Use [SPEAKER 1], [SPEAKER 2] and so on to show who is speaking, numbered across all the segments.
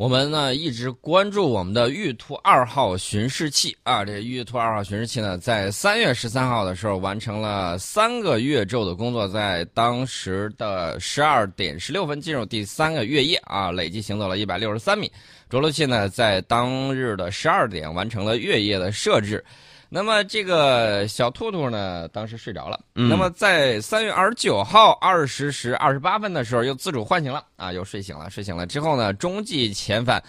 [SPEAKER 1] 我们呢一直关注我们的玉兔二号巡视器啊，这玉兔二号巡视器呢，在三月十三号的时候完成了三个月昼的工作，在当时的十二点十六分进入第三个月夜啊，累计行走了一百六十三米。着陆器呢，在当日的十二点完成了月夜的设置。那么这个小兔兔呢，当时睡着了。那么在三月二十九号二十时二十八分的时候，又自主唤醒了啊，又睡醒了。睡醒了之后呢，中继遣返，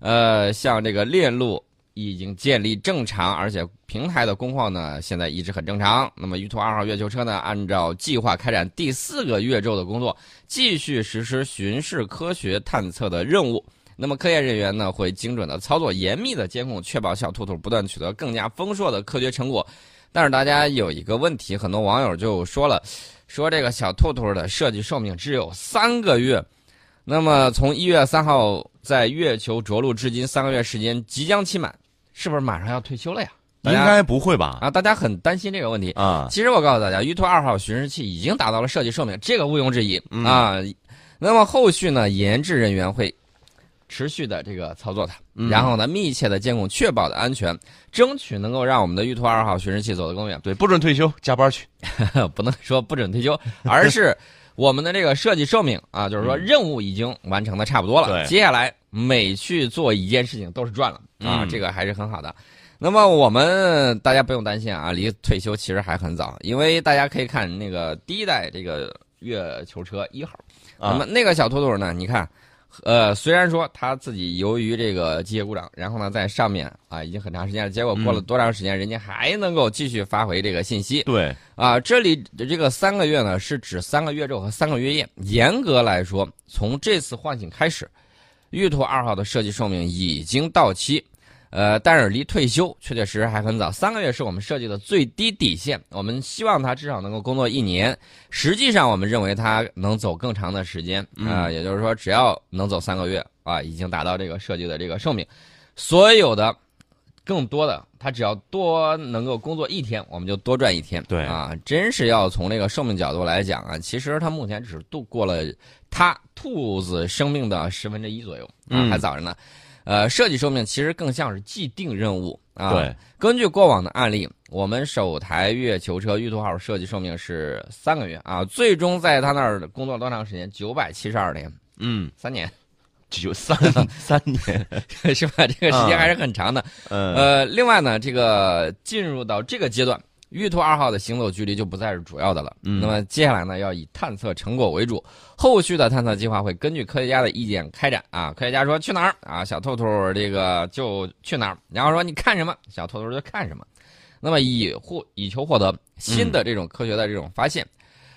[SPEAKER 1] 呃，像这个链路已经建立正常，而且平台的工况呢，现在一直很正常。那么玉兔二号月球车呢，按照计划开展第四个月昼的工作，继续实施巡视科学探测的任务。那么科研人员呢会精准的操作、严密的监控，确保小兔兔不断取得更加丰硕的科学成果。但是大家有一个问题，很多网友就说了，说这个小兔兔的设计寿命只有三个月。那么从一月三号在月球着陆至今三个月时间即将期满，是不是马上要退休了呀？
[SPEAKER 2] 应该不会吧？
[SPEAKER 1] 啊，大家很担心这个问题
[SPEAKER 2] 啊。
[SPEAKER 1] 其实我告诉大家，玉兔二号巡视器已经达到了设计寿命，这个毋庸置疑啊。那么后续呢，研制人员会。持续的这个操作它，然后呢，密切的监控，确保的安全，争取能够让我们的玉兔二号巡视器走得更远。
[SPEAKER 2] 对，不准退休，加班去，
[SPEAKER 1] 不能说不准退休，而是我们的这个设计寿命啊，就是说任务已经完成的差不多了。
[SPEAKER 2] 对，
[SPEAKER 1] 接下来每去做一件事情都是赚了啊，这个还是很好的。那么我们大家不用担心啊，离退休其实还很早，因为大家可以看那个第一代这个月球车一号，那么那个小兔兔呢，你看。呃，虽然说他自己由于这个机械故障，然后呢在上面啊已经很长时间了，结果过了多长时间，人家还能够继续发回这个信息。
[SPEAKER 2] 对，
[SPEAKER 1] 啊，这里这个三个月呢是指三个月昼和三个月夜。严格来说，从这次唤醒开始，玉兔二号的设计寿命已经到期。呃，但是离退休确确实实还很早，三个月是我们设计的最低底线。我们希望他至少能够工作一年，实际上我们认为他能走更长的时间啊，也就是说，只要能走三个月啊，已经达到这个设计的这个寿命。所有的更多的，他只要多能够工作一天，我们就多赚一天。
[SPEAKER 2] 对
[SPEAKER 1] 啊，真是要从这个寿命角度来讲啊，其实他目前只是度过了他兔子生命的十分之一左右啊，还早着呢。呃，设计寿命其实更像是既定任务啊。
[SPEAKER 2] 对，
[SPEAKER 1] 根据过往的案例，我们首台月球车玉兔号设计寿命是三个月啊，最终在他那儿工作多长时间？九百七十二天，
[SPEAKER 2] 嗯，
[SPEAKER 1] 三年，
[SPEAKER 2] 九三 三年
[SPEAKER 1] 是吧？这个时间还是很长的。呃，另外呢，这个进入到这个阶段。玉兔二号的行走距离就不再是主要的了。嗯那么接下来呢，要以探测成果为主，后续的探测计划会根据科学家的意见开展。啊，科学家说去哪儿啊，小兔兔这个就去哪儿。然后说你看什么，小兔兔就看什么。那么以获以求获得新的这种科学的这种发现。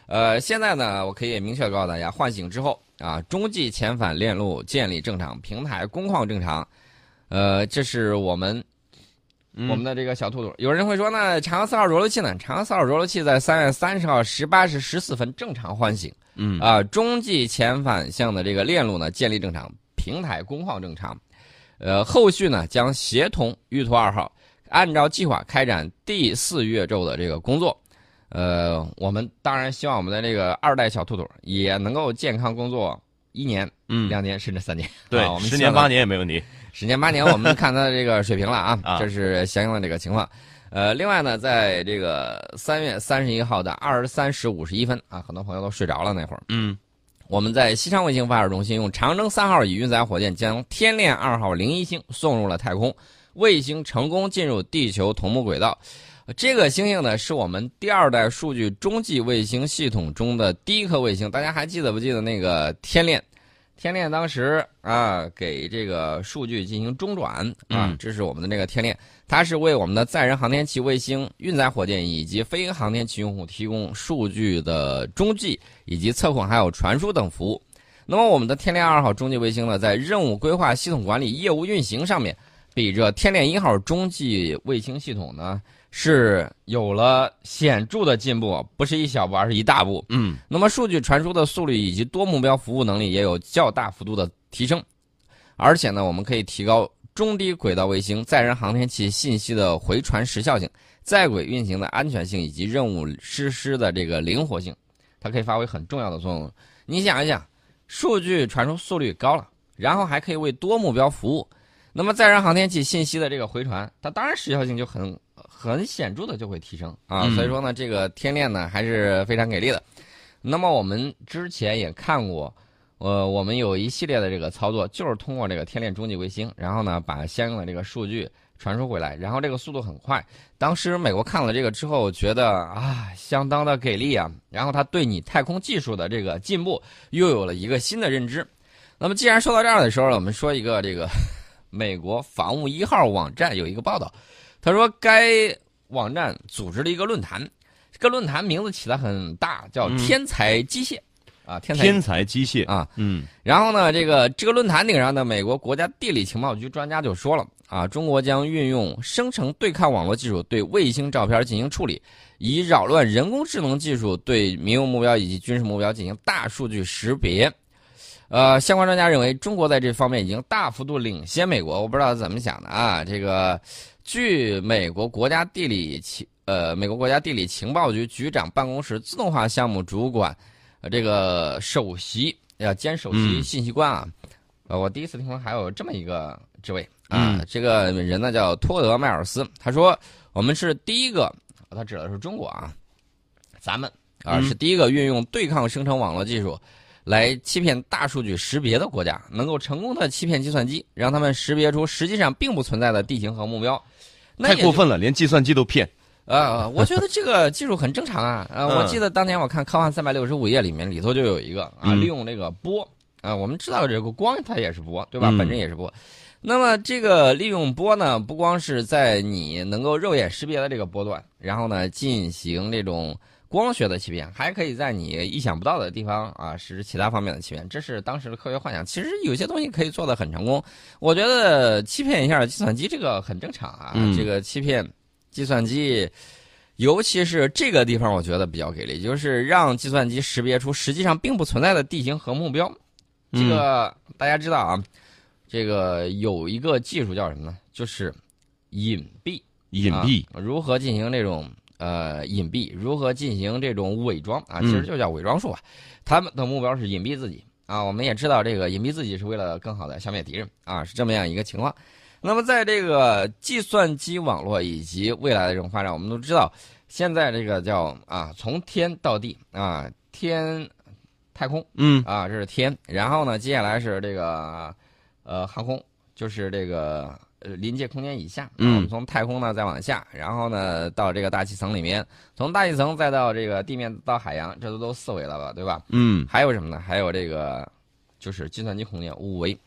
[SPEAKER 1] 呃，现在呢，我可以明确告诉大家，唤醒之后啊，中继遣返链路建立正常，平台工况正常。呃，这是我们。我们的这个小兔兔，有人会说那，嫦娥四号着陆器呢？嫦娥四号着陆器在三月三十号十八时十四分正常唤醒，
[SPEAKER 2] 嗯。
[SPEAKER 1] 啊，中继前反向的这个链路呢建立正常，平台工况正常，呃，后续呢将协同玉兔二号按照计划开展第四月昼的这个工作，呃，我们当然希望我们的这个二代小兔兔也能够健康工作一年、
[SPEAKER 2] 嗯
[SPEAKER 1] 两年甚至三年，
[SPEAKER 2] 对，
[SPEAKER 1] 我们
[SPEAKER 2] 十年八年也没问题。
[SPEAKER 1] 十年八年，我们看他的这个水平了 啊，这是相应的这个情况。呃，另外呢，在这个三月三十一号的二十三时五十一分啊，很多朋友都睡着了那会儿。
[SPEAKER 2] 嗯，
[SPEAKER 1] 我们在西昌卫星发射中心用长征三号乙运载火箭将天链二号零一星送入了太空，卫星成功进入地球同步轨道。这个星星呢，是我们第二代数据中继卫星系统中的第一颗卫星。大家还记得不记得那个天链？天链当时啊，给这个数据进行中转啊，这是我们的那个天链，它是为我们的载人航天器、卫星运载火箭以及非航天器用户提供数据的中继以及测控还有传输等服务。那么我们的天链二号中继卫星呢，在任务规划、系统管理、业务运行上面，比这天链一号中继卫星系统呢。是有了显著的进步，不是一小步，而是一大步。
[SPEAKER 2] 嗯，
[SPEAKER 1] 那么数据传输的速率以及多目标服务能力也有较大幅度的提升，而且呢，我们可以提高中低轨道卫星载人航天器信息的回传时效性、在轨运行的安全性以及任务实施的这个灵活性，它可以发挥很重要的作用。你想一想，数据传输速率高了，然后还可以为多目标服务。那么载人航天器信息的这个回传，它当然时效性就很很显著的就会提升啊。
[SPEAKER 2] 嗯
[SPEAKER 1] 所以说呢，这个天链呢还是非常给力的。那么我们之前也看过，呃，我们有一系列的这个操作，就是通过这个天链中继卫星，然后呢把相应的这个数据传输回来，然后这个速度很快。当时美国看了这个之后，觉得啊相当的给力啊，然后他对你太空技术的这个进步又有了一个新的认知。那么既然说到这儿的时候，我们说一个这个 美国防务一号网站有一个报道，他说该网站组织了一个论坛，这个论坛名字起的很大，叫
[SPEAKER 2] 嗯“
[SPEAKER 1] 天才机械”啊，天才
[SPEAKER 2] 天才机械
[SPEAKER 1] 啊，
[SPEAKER 2] 嗯
[SPEAKER 1] 然后呢，这个这个论坛顶上的美国国家地理情报局专家就说了啊，中国将运用生成对抗网络技术对卫星照片进行处理，以扰乱人工智能技术对民用目标以及军事目标进行大数据识别。呃，相关专家认为，中国在这方面已经大幅度领先美国。我不知道怎么想的啊。这个，据美国国家地理情呃美国国家地理情报局局长办公室自动化项目主管，呃这个首席要兼首席
[SPEAKER 2] 嗯
[SPEAKER 1] 信息官啊。呃，我第一次听说还有这么一个职位啊。
[SPEAKER 2] 嗯
[SPEAKER 1] 这个人呢叫托德迈尔斯，他说我们是第一个，他指的是中国啊，咱们啊、
[SPEAKER 2] 嗯
[SPEAKER 1] 是第一个运用对抗生成网络技术。来欺骗大数据识别的国家，能够成功的欺骗计算机，让他们识别出实际上并不存在的地形和目标。那
[SPEAKER 2] 太过分了，连计算机都骗。
[SPEAKER 1] 呃，我觉得这个技术很正常啊。呃，
[SPEAKER 2] 嗯
[SPEAKER 1] 我记得当年我看《科幻三百六十五页》里面里头就有一个啊，
[SPEAKER 2] 嗯
[SPEAKER 1] 利用这个波啊，我们知道这个光它也是波，对吧？
[SPEAKER 2] 嗯
[SPEAKER 1] 本身也是波。那么这个利用波呢，不光是在你能够肉眼识别的这个波段，然后呢进行这种光学的欺骗，还可以在你意想不到的地方啊实施其他方面的欺骗，这是当时的科学幻想。其实有些东西可以做得很成功，我觉得欺骗一下计算机这个很正常啊，
[SPEAKER 2] 嗯
[SPEAKER 1] 这个欺骗计算机。尤其是这个地方，我觉得比较给力，就是让计算机识别出实际上并不存在的地形和目标。这
[SPEAKER 2] 嗯
[SPEAKER 1] 个大家知道啊，这个有一个技术叫什么呢？就是隐蔽。
[SPEAKER 2] 隐蔽，
[SPEAKER 1] 啊如何进行这种呃隐蔽？如何进行这种伪装啊？
[SPEAKER 2] 嗯
[SPEAKER 1] 其实就叫伪装术啊。他们的目标是隐蔽自己啊。我们也知道，这个隐蔽自己是为了更好的消灭敌人啊，是这么样一个情况。那么，在这个计算机网络以及未来的这种发展，我们都知道，现在这个叫啊，从天到地啊，天太空
[SPEAKER 2] 嗯
[SPEAKER 1] 啊，这是天，然后呢，接下来是这个呃航空，就是这个呃临界空间以下，啊
[SPEAKER 2] 嗯
[SPEAKER 1] 我们从太空呢再往下，然后呢到这个大气层里面，从大气层再到这个地面到海洋，这都都四维了吧，对吧？
[SPEAKER 2] 嗯
[SPEAKER 1] 还有什么呢？还有这个就是计算机空间五维。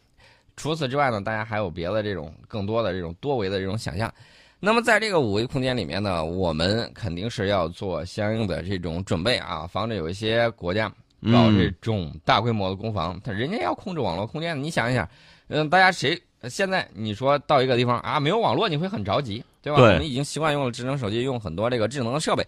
[SPEAKER 1] 除此之外呢，大家还有别的这种更多的这种多维的这种想象。那么在这个五维空间里面呢，我们肯定是要做相应的这种准备啊，防止有一些国家搞这
[SPEAKER 2] 嗯
[SPEAKER 1] 种大规模的攻防，他人家要控制网络空间，你想一想，嗯，大家谁现在你说到一个地方啊，没有网络，你会很着急，对吧？
[SPEAKER 2] 对
[SPEAKER 1] 我们已经习惯用了智能手机，用很多这个智能的设备。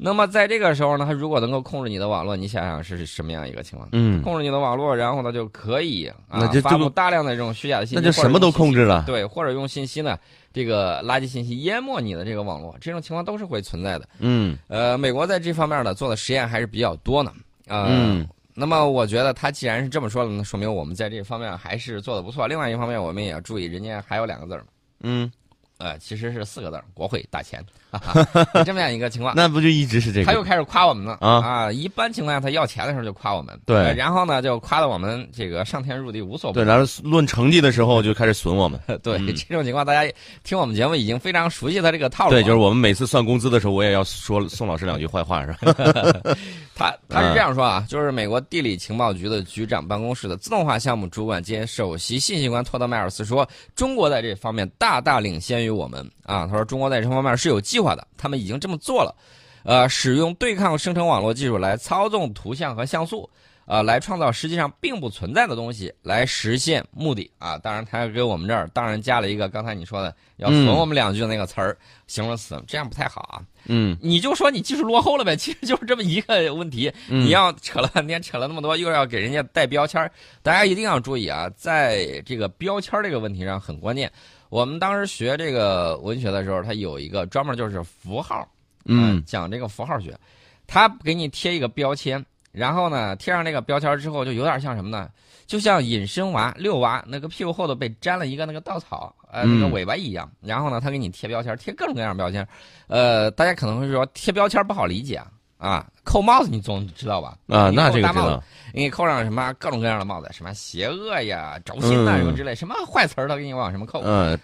[SPEAKER 1] 那么在这个时候呢，它如果能够控制你的网络，你想想是什么样一个情况？
[SPEAKER 2] 嗯，
[SPEAKER 1] 控制你的网络，然后呢就可以啊发布大量的这种虚假的信息，
[SPEAKER 2] 那就什么都控制了。
[SPEAKER 1] 对，或者用信息呢这个垃圾信息淹没你的这个网络，这种情况都是会存在的。
[SPEAKER 2] 嗯
[SPEAKER 1] 呃，美国在这方面呢做的实验还是比较多呢。呃、
[SPEAKER 2] 嗯
[SPEAKER 1] 那么我觉得他既然是这么说了，那说明我们在这方面还是做的不错。另外一方面，我们也要注意，人家还有两个字儿，
[SPEAKER 2] 嗯，
[SPEAKER 1] 呃，其实是四个字儿，国会打钱，这么样一个情况。
[SPEAKER 2] 那不就一直是这个？
[SPEAKER 1] 他又开始夸我们了
[SPEAKER 2] 啊
[SPEAKER 1] 一般情况下，他要钱的时候就夸我们，
[SPEAKER 2] 对
[SPEAKER 1] 呃然后呢就夸的我们这个上天入地无所不
[SPEAKER 2] 对，然后论成绩的时候就开始损我们。
[SPEAKER 1] 对、
[SPEAKER 2] 嗯
[SPEAKER 1] 这种情况，大家听我们节目已经非常熟悉他这个套路。
[SPEAKER 2] 对，就是我们每次算工资的时候，我也要说宋老师两句坏话，是吧？
[SPEAKER 1] 他他是这样说啊，就是美国地理情报局的局长办公室的自动化项目主管兼首席信息官托德迈尔斯说，中国在这方面大大领先于我们啊。他说，中国在这方面是有计划的，他们已经这么做了，呃，使用对抗生成网络技术来操纵图像和像素。呃，来创造实际上并不存在的东西，来实现目的啊！当然，他还给我们这儿当然加了一个刚才你说的要损
[SPEAKER 2] 嗯
[SPEAKER 1] 我们两句的那个词儿，形容词，这样不太好啊。
[SPEAKER 2] 嗯
[SPEAKER 1] 你就说你技术落后了呗，其实就是这么一个问题。
[SPEAKER 2] 嗯
[SPEAKER 1] 你要扯了半天，扯了那么多，又要给人家带标签儿，大家一定要注意啊，在这个标签这个问题上很关键。我们当时学这个文学的时候，它有一个专门就是符号，呃
[SPEAKER 2] 嗯
[SPEAKER 1] 讲这个符号学，他给你贴一个标签，然后呢贴上这个标签之后，就有点像什么呢？就像隐身娃、遛娃那个屁股后头被粘了一个那个稻草，呃，那个
[SPEAKER 2] 嗯
[SPEAKER 1] 尾巴一样。然后呢，他给你贴标签，贴各种各样的标签。呃，大家可能会说贴标签不好理解啊，啊，扣帽子你总知道吧？
[SPEAKER 2] 啊，
[SPEAKER 1] 你
[SPEAKER 2] 那这个知道，
[SPEAKER 1] 给你扣上什么各种各样的帽子，什么邪恶呀、轴心呐
[SPEAKER 2] 嗯
[SPEAKER 1] 什么之类，什么坏词儿都给你往什么扣。
[SPEAKER 2] 嗯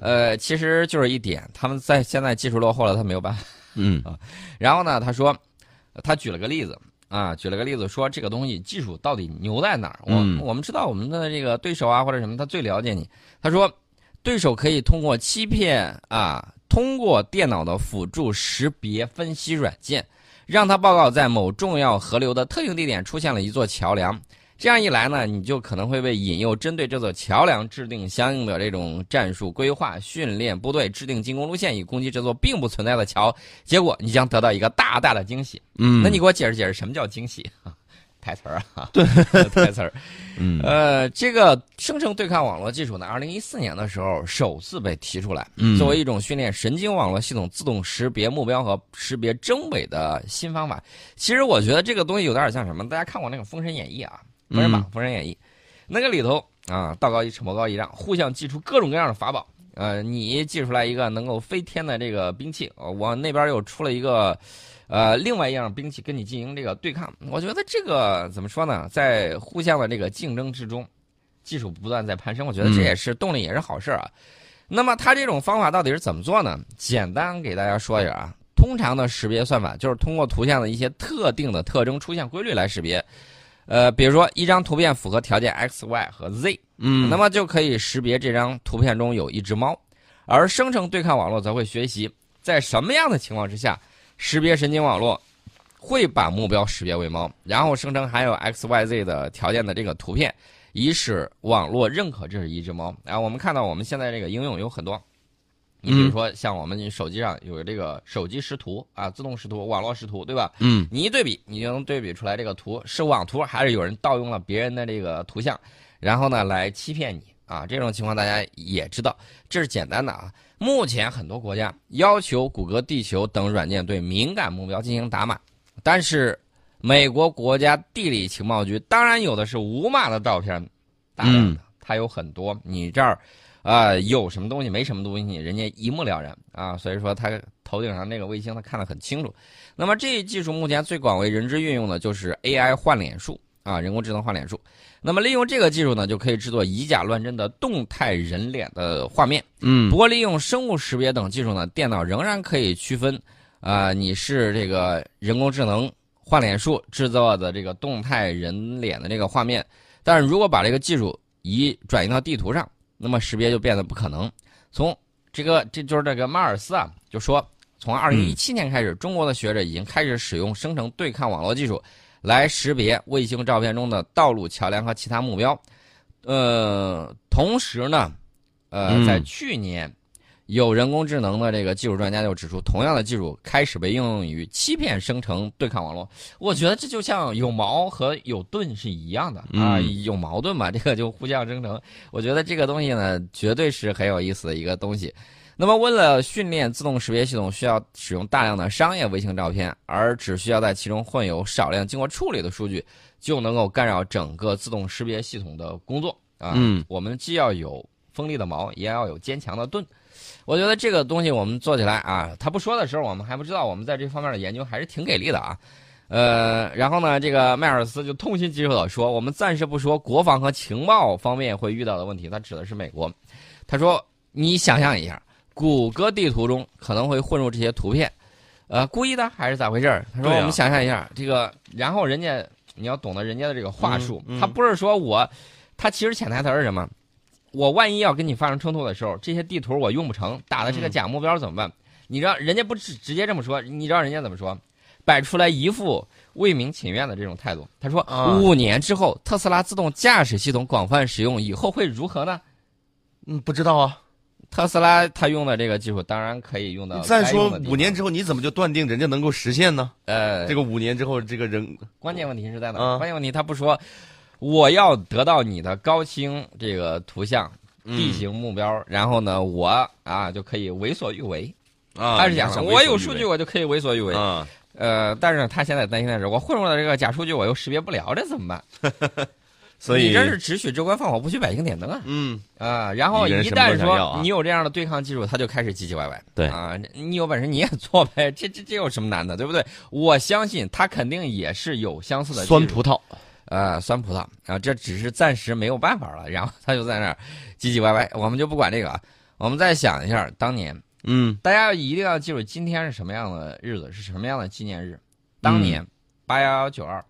[SPEAKER 1] 呃，其实就是一点，他们在现在技术落后了，他没有办法。
[SPEAKER 2] 嗯
[SPEAKER 1] 然后呢，他说，他举了个例子啊，举了个例子说这个东西技术到底牛在哪儿？我、
[SPEAKER 2] 嗯
[SPEAKER 1] 我们知道我们的这个对手啊或者什么，他最了解你。他说，对手可以通过欺骗啊，通过电脑的辅助识别分析软件，让他报告在某重要河流的特定地点出现了一座桥梁。这样一来呢，你就可能会被引诱，针对这座桥梁制定相应的这种战术规划，训练部队，制定进攻路线，以攻击这座并不存在的桥。结果你将得到一个大大的惊喜。
[SPEAKER 2] 嗯，
[SPEAKER 1] 那你给我解释解释什么叫惊喜？台词儿啊，对，台词儿。
[SPEAKER 2] 嗯
[SPEAKER 1] 呃，这个生成对抗网络技术呢，二零一四年的时候首次被提出来，
[SPEAKER 2] 嗯
[SPEAKER 1] 作为一种训练神经网络系统自动识别目标和识别真伪的新方法。其实我觉得这个东西有点像什么？大家看过那个《封神演义》啊，不是吧？
[SPEAKER 2] 嗯
[SPEAKER 1] 封神演义》那个里头啊，道高一尺，魔高一丈，互相祭出各种各样的法宝。呃，你祭出来一个能够飞天的这个兵器，呃我那边又出了一个。呃，另外一样兵器跟你进行这个对抗，我觉得这个怎么说呢？在互相的这个竞争之中，技术不断在攀升，我觉得这
[SPEAKER 2] 嗯
[SPEAKER 1] 也是动力，也是好事儿啊。那么它这种方法到底是怎么做呢？简单给大家说一下啊。通常的识别算法就是通过图像的一些特定的特征出现规律来识别。呃，比如说一张图片符合条件 x、y 和 z，
[SPEAKER 2] 嗯
[SPEAKER 1] 那么就可以识别这张图片中有一只猫。而生成对抗网络则会学习在什么样的情况之下，识别神经网络会把目标识别为猫，然后生成含有 x、y、z 的条件的这个图片，以使网络认可这是一只猫。然后，我们看到我们现在这个应用有很多，你比如说像我们手机上有这个手机识图啊，自动识图、网络识图，对吧？
[SPEAKER 2] 嗯
[SPEAKER 1] 你一对比，你就能对比出来这个图是网图还是有人盗用了别人的这个图像，然后呢来欺骗你啊。这种情况大家也知道，这是简单的啊。目前很多国家要求谷歌地球等软件对敏感目标进行打码，但是美国国家地理情报局当然有的是无码的照片，大量的，它有很多。你这儿啊、有什么东西没什么东西，人家一目了然啊。所以说，它头顶上那个卫星，它看得很清楚。那么这一技术目前最广为人知运用的就是 AI 换脸术啊，人工智能换脸术。那么利用这个技术呢，就可以制作以假乱真的动态人脸的画面。
[SPEAKER 2] 嗯
[SPEAKER 1] 不过利用生物识别等技术呢，电脑仍然可以区分啊、你是这个人工智能换脸术制作的这个动态人脸的这个画面。但是如果把这个技术移转移到地图上，那么识别就变得不可能。从这个这就是这个马尔斯啊，就说从二零一七年开始，中国的学者已经开始使用生成对抗网络技术来识别卫星照片中的道路、桥梁和其他目标。呃，同时呢，呃，
[SPEAKER 2] 嗯
[SPEAKER 1] 在去年，有人工智能的这个技术专家就指出，同样的技术开始被应用于欺骗生成对抗网络。我觉得这就像有矛和有盾是一样的啊，
[SPEAKER 2] 嗯
[SPEAKER 1] 有矛盾嘛，这个就互相生成。我觉得这个东西呢，绝对是很有意思的一个东西。那么，为了训练自动识别系统，需要使用大量的商业卫星照片，而只需要在其中混有少量经过处理的数据，就能够干扰整个自动识别系统的工作啊。
[SPEAKER 2] 嗯
[SPEAKER 1] 我们既要有锋利的矛，也要有坚强的盾。我觉得这个东西我们做起来啊，他不说的时候，我们还不知道，我们在这方面的研究还是挺给力的啊。呃，然后呢，这个迈尔斯就痛心疾首的说，我们暂时不说国防和情报方面会遇到的问题，他指的是美国。他说，你想象一下，谷歌地图中可能会混入这些图片，呃，故意的还是咋回事儿？他说，我们想象一下，这个，然后人家你要懂得人家的这个话术，
[SPEAKER 2] 嗯嗯
[SPEAKER 1] 他不是说我，他其实潜台词是什么？我万一要跟你发生冲突的时候，这些地图我用不成，打的是个
[SPEAKER 2] 嗯
[SPEAKER 1] 假目标怎么办？你知道人家不直直接这么说，你知道人家怎么说？摆出来一副为民请愿的这种态度。他说，
[SPEAKER 2] 啊
[SPEAKER 1] 五年之后特斯拉自动驾驶系统广泛使用以后会如何呢？
[SPEAKER 2] 嗯，不知道啊。
[SPEAKER 1] 特斯拉它用的这个技术当然可以用到
[SPEAKER 2] 再说五年之后，你怎么就断定人家能够实现呢？
[SPEAKER 1] 呃，
[SPEAKER 2] 这个五年之后，这个人
[SPEAKER 1] 关键问题是在哪？
[SPEAKER 2] 啊
[SPEAKER 1] 关键问题他不说，我要得到你的高清这个图像、
[SPEAKER 2] 嗯
[SPEAKER 1] 地形目标，然后呢，我啊就可以为所欲为。
[SPEAKER 2] 啊，
[SPEAKER 1] 他是讲的，
[SPEAKER 2] 想
[SPEAKER 1] 我有数据，我就可以为所欲为。
[SPEAKER 2] 啊，
[SPEAKER 1] 呃，但是他现在担心的是，我混入了这个假数据，我又识别不了，这怎么办？
[SPEAKER 2] 所以
[SPEAKER 1] 你这是只许州官放火，不许百姓点灯啊！
[SPEAKER 2] 嗯，
[SPEAKER 1] 啊，然后
[SPEAKER 2] 一
[SPEAKER 1] 旦说你有这样的对抗技术，他就开始唧唧歪歪。
[SPEAKER 2] 对
[SPEAKER 1] 啊，你有本事你也 做呗，这这这有什么难的，对不对？我相信他肯定也是有相似的
[SPEAKER 2] 酸葡萄，
[SPEAKER 1] 呃，酸葡萄啊，这只是暂时没有办法了，然后他就在那儿唧唧歪歪，我们就不管这个啊。我们再想一下，当年
[SPEAKER 2] 嗯
[SPEAKER 1] 大家一定要记住，今天是什么样的日子，是什么样的纪念日？当年八幺幺九二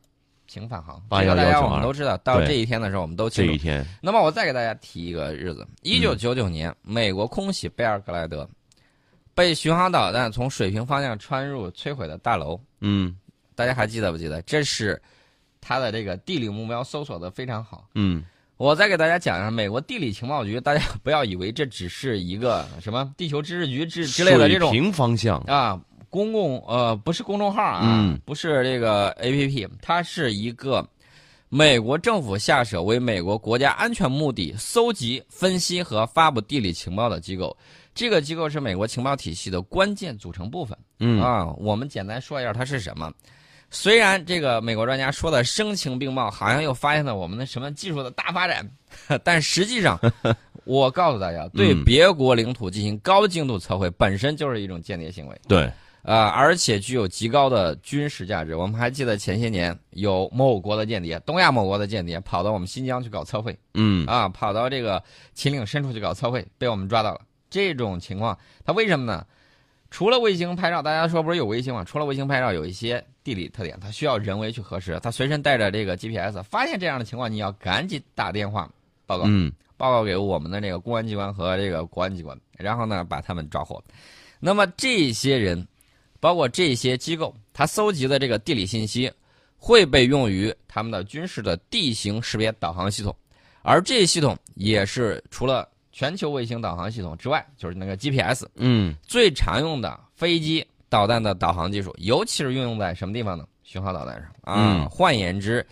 [SPEAKER 1] 平反航，这个大家我们都知道。到这一天的时候，我们都清楚
[SPEAKER 2] 这一。天，
[SPEAKER 1] 那么我再给大家提一个日子：一九九九年，美国空袭贝尔格莱德，被巡航导弹从水平方向穿入摧毁的大楼。
[SPEAKER 2] 嗯
[SPEAKER 1] 大家还记得不记得？这是它的这个地理目标搜索的非常好。
[SPEAKER 2] 嗯
[SPEAKER 1] 我再给大家讲一下美国地理情报局，大家不要以为这只是一个什么地球知识局之之类的这种
[SPEAKER 2] 水平方向，
[SPEAKER 1] 啊公共呃不是公众号啊，
[SPEAKER 2] 嗯
[SPEAKER 1] 不是这个 A P P，它是一个美国政府下设为美国国家安全目的搜集、分析和发布地理情报的机构。这个机构是美国情报体系的关键组成部分。
[SPEAKER 2] 嗯
[SPEAKER 1] 啊，我们简单说一下它是什么。虽然这个美国专家说的声情并茂，好像又发现了我们的什么技术的大发展，但实际上，我告诉大家，对
[SPEAKER 2] 嗯
[SPEAKER 1] 别国领土进行高精度测绘本身就是一种间谍行为。
[SPEAKER 2] 对，
[SPEAKER 1] 啊，而且具有极高的军事价值。我们还记得前些年有某国的间谍，东亚某国的间谍跑到我们新疆去搞测绘，
[SPEAKER 2] 嗯
[SPEAKER 1] 啊，跑到这个秦岭深处去搞测绘，被我们抓到了。这种情况，他为什么呢？除了卫星拍照，大家说不是有卫星吗？除了卫星拍照，有一些地理特点，它需要人为去核实。他随身带着这个 GPS，发现这样的情况，你要赶紧打电话报告。
[SPEAKER 2] 嗯
[SPEAKER 1] 报告给我们的那个公安机关和这个国安机关，然后呢把他们抓获。那么这些人，包括这些机构，它搜集的这个地理信息会被用于他们的军事的地形识别导航系统，而这些系统也是除了全球卫星导航系统之外，就是那个 GPS
[SPEAKER 2] 嗯
[SPEAKER 1] 最常用的飞机导弹的导航技术，尤其是运用在什么地方呢？巡航导弹上啊。
[SPEAKER 2] 嗯
[SPEAKER 1] 换言之，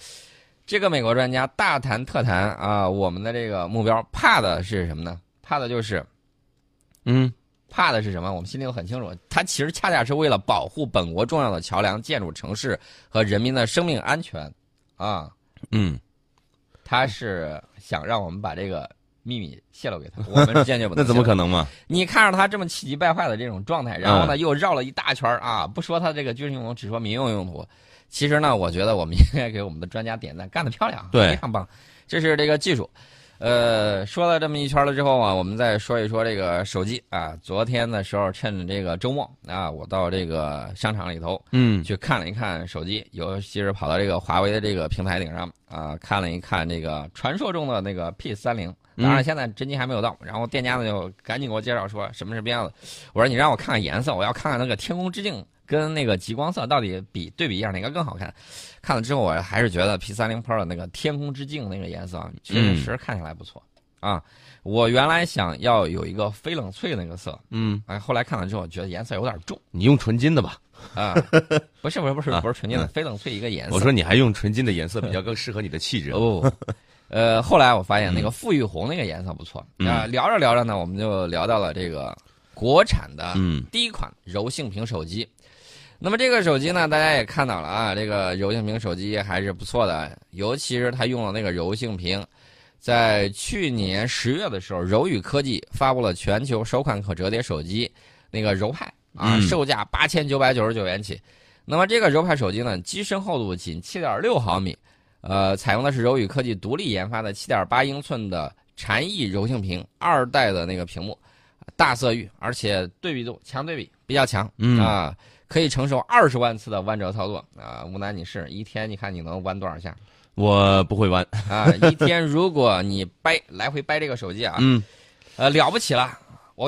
[SPEAKER 1] 这个美国专家大谈特谈啊，我们的这个目标怕的是什么呢？怕的就是
[SPEAKER 2] 嗯
[SPEAKER 1] 怕的是什么？我们心里都很清楚，它其实恰恰是为了保护本国重要的桥梁、建筑、城市和人民的生命安全啊。
[SPEAKER 2] 嗯，
[SPEAKER 1] 他是想让我们把这个秘密泄露给他，我们是坚决不能。
[SPEAKER 2] 那怎么？可能嘛？
[SPEAKER 1] 你看着他这么气急败坏的这种状态，然后呢又绕了一大圈儿啊，不说他这个军事用途，只说民用用途。其实呢，我觉得我们应该给我们的专家点赞，干得漂亮，
[SPEAKER 2] 对
[SPEAKER 1] 非常棒。这是这个技术。呃，说了这么一圈了之后啊，我们再说一说这个手机啊。昨天的时候，趁着这个周末啊，我到这个商场里头
[SPEAKER 2] 嗯
[SPEAKER 1] 去看了一看手机，尤其是跑到这个华为的这个平台顶上啊，看了一看这个传说中的那个 P 三零。当然，现在真机还没有到。然后店家呢就赶紧给我介绍说什么是变样子。我说你让我看看颜色，我要看看那个天空之镜跟那个极光色到底比对比一下哪个更好看。看了之后，我还是觉得 P 三零 Pro 的那个天空之镜那个颜色啊，确实看起来不错、啊。我原来想要有一个翡冷翠那个色，
[SPEAKER 2] 嗯，
[SPEAKER 1] 哎，后来看了之后觉得颜色有点重
[SPEAKER 2] 你用纯金的吧？
[SPEAKER 1] 啊。不是不是不是不是纯金的翡冷翠一个颜色。
[SPEAKER 2] 我说你还用纯金的颜色比较更适合你的气质。
[SPEAKER 1] 哦，呃，后来我发现那个馥郁红那个颜色不错
[SPEAKER 2] 嗯
[SPEAKER 1] 啊、聊着聊着呢，我们就聊到了这个国产的
[SPEAKER 2] 嗯
[SPEAKER 1] 第一款柔性屏手机。那么这个手机呢，大家也看到了啊，这个柔性屏手机还是不错的，尤其是它用了那个柔性屏。在去年十月的时候，柔宇科技发布了全球首款可折叠手机，那个柔派啊，
[SPEAKER 2] 嗯
[SPEAKER 1] 售价八千九百九十九元起。那么这个柔派手机呢，机身厚度仅七点六毫米，呃，采用的是柔宇科技独立研发的七点八英寸的禅意柔性屏二代的那个屏幕，大色域，而且对比度强对比比较强，
[SPEAKER 2] 嗯
[SPEAKER 1] 啊，可以承受二十万次的弯折操作啊，吴楠你是一天你看你能弯多少下
[SPEAKER 2] 我不会弯。
[SPEAKER 1] 啊？一天如果你掰来回掰这个手机啊，
[SPEAKER 2] 嗯，
[SPEAKER 1] 呃，了不起了。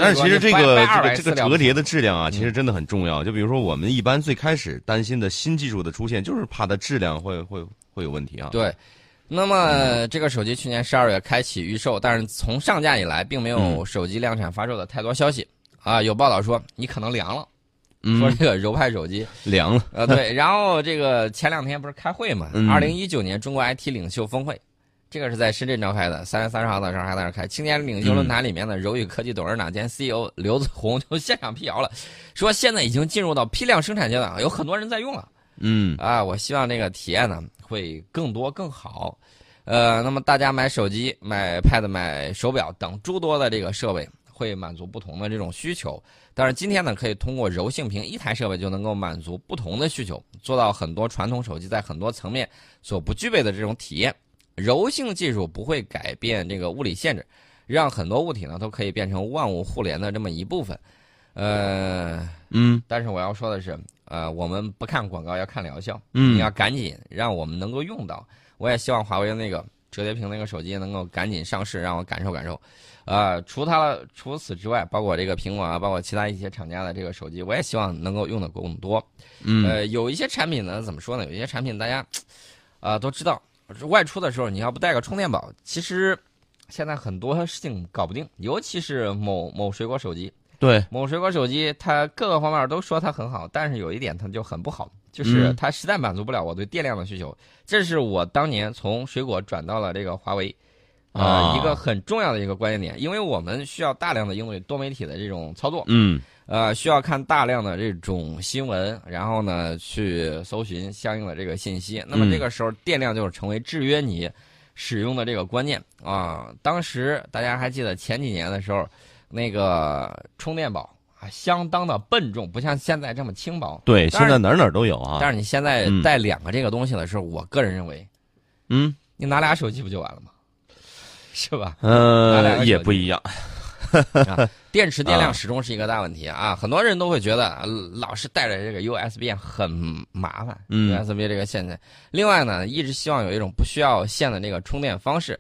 [SPEAKER 2] 但是其实这个这个这个折叠的质量啊，其实真的很重要。就比如说我们一般最开始担心的新技术的出现，就是怕它质量会会会有问题啊。
[SPEAKER 1] 对，那么这个手机去年十二月开启预售，但是从上架以来，并没有
[SPEAKER 2] 嗯
[SPEAKER 1] 手机量产发售的太多消息。啊，有报道说你可能凉了，
[SPEAKER 2] 嗯，
[SPEAKER 1] 说这个柔派手机，
[SPEAKER 2] 凉了。
[SPEAKER 1] 啊，对。然后这个前两天不是开会嘛？
[SPEAKER 2] 嗯
[SPEAKER 1] 二零一九年中国 IT 领袖峰会，这个是在深圳召开的，三月三十号的时候还在那儿开。青年领袖论坛里面的柔宇科技董事长兼 CEO 刘子宏就现场辟谣了，说现在已经进入到批量生产阶段，有很多人在用了。
[SPEAKER 2] 嗯
[SPEAKER 1] 啊，我希望这个体验呢会更多更好。呃，那么大家买手机、买 Pad、买手表等诸多的这个设备，会满足不同的这种需求。但是今天呢，可以通过柔性屏一台设备就能够满足不同的需求，做到很多传统手机在很多层面所不具备的这种体验。柔性技术不会改变这个物理限制，让很多物体呢都可以变成万物互联的这么一部分。呃，
[SPEAKER 2] 嗯
[SPEAKER 1] 但是我要说的是，呃，我们不看广告，要看疗效。
[SPEAKER 2] 嗯
[SPEAKER 1] 你要赶紧让我们能够用到。我也希望华为的那个折叠屏那个手机能够赶紧上市，让我感受感受。呃，除它除此之外，包括这个苹果啊，包括其他一些厂家的这个手机，我也希望能够用的更多。
[SPEAKER 2] 嗯
[SPEAKER 1] 呃，有一些产品呢，怎么说呢？有一些产品大家，啊、都知道，外出的时候你要不带个充电宝，其实现在很多事情搞不定，尤其是某某水果手机，
[SPEAKER 2] 对，
[SPEAKER 1] 某水果手机它各个方面都说它很好，但是有一点它就很不好，就是
[SPEAKER 2] 嗯
[SPEAKER 1] 它实在满足不了我对电量的需求。这是我当年从水果转到了这个华为。呃，
[SPEAKER 2] 啊
[SPEAKER 1] 一个很重要的一个关键点，因为我们需要大量的应对多媒体的这种操作，
[SPEAKER 2] 嗯
[SPEAKER 1] 呃，需要看大量的这种新闻，然后呢去搜寻相应的这个信息。那么
[SPEAKER 2] 嗯
[SPEAKER 1] 这个时候电量就是成为制约你使用的这个关键啊。当时大家还记得前几年的时候，那个充电宝啊相当的笨重，不像现在这么轻薄。
[SPEAKER 2] 对，现在哪儿哪儿都有啊。
[SPEAKER 1] 但是你现在
[SPEAKER 2] 嗯
[SPEAKER 1] 带两个这个东西的时候，我个人认为，
[SPEAKER 2] 嗯
[SPEAKER 1] 你拿俩手机不就完了吗？是吧？拿两
[SPEAKER 2] 呃
[SPEAKER 1] 个手机
[SPEAKER 2] 也不一样。
[SPEAKER 1] 电池电
[SPEAKER 2] 啊
[SPEAKER 1] 量始终是一个大问题啊！很多人都会觉得呃老是带着这个 USB 很麻烦、
[SPEAKER 2] 嗯
[SPEAKER 1] u s b 这个线在。另外呢，一直希望有一种不需要线的那个充电方式。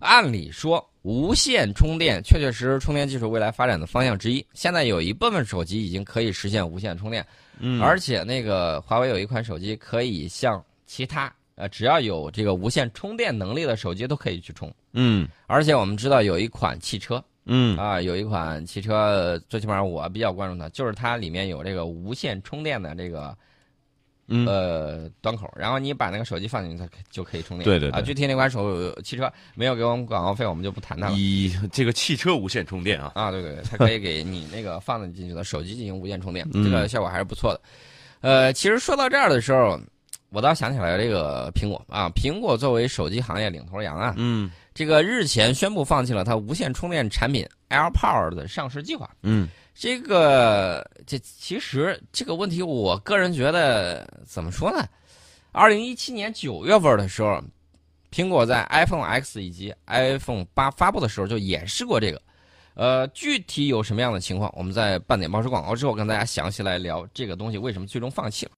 [SPEAKER 1] 按理说，无线充电确确实实充电技术未来发展的方向之一。现在有一部分手机已经可以实现无线充电，
[SPEAKER 2] 嗯
[SPEAKER 1] 而且那个华为有一款手机可以像其他呃只要有这个无线充电能力的手机都可以去充。
[SPEAKER 2] 嗯
[SPEAKER 1] 而且我们知道有一款汽车，
[SPEAKER 2] 嗯
[SPEAKER 1] 啊，有一款汽车，呃最起码我比较关注它，就是它里面有这个无线充电的这个
[SPEAKER 2] 嗯
[SPEAKER 1] 呃端口，然后你把那个手机放进去，它就可以充电。啊，
[SPEAKER 2] 对对啊
[SPEAKER 1] 具体那款手汽车没有给我们广告费，我们就不谈它了。
[SPEAKER 2] 以这个汽车无线充电啊。
[SPEAKER 1] 啊，对对对，它可以给你那个放进去的手机进行无线充电，
[SPEAKER 2] 嗯
[SPEAKER 1] 这个效果还是不错的。呃，其实说到这儿的时候，我倒想起来这个苹果啊，苹果作为手机行业领头羊啊，
[SPEAKER 2] 嗯
[SPEAKER 1] 这个日前宣布放弃了它无线充电产品 AirPower 的上市计划。
[SPEAKER 2] 嗯
[SPEAKER 1] 这个这其实这个问题，我个人觉得怎么说呢？二零一七年九月份的时候，苹果在 iPhone X 以及 iPhone 八发布的时候就演示过这个。呃，具体有什么样的情况，我们在半点报时广告之后跟大家详细来聊这个东西为什么最终放弃了。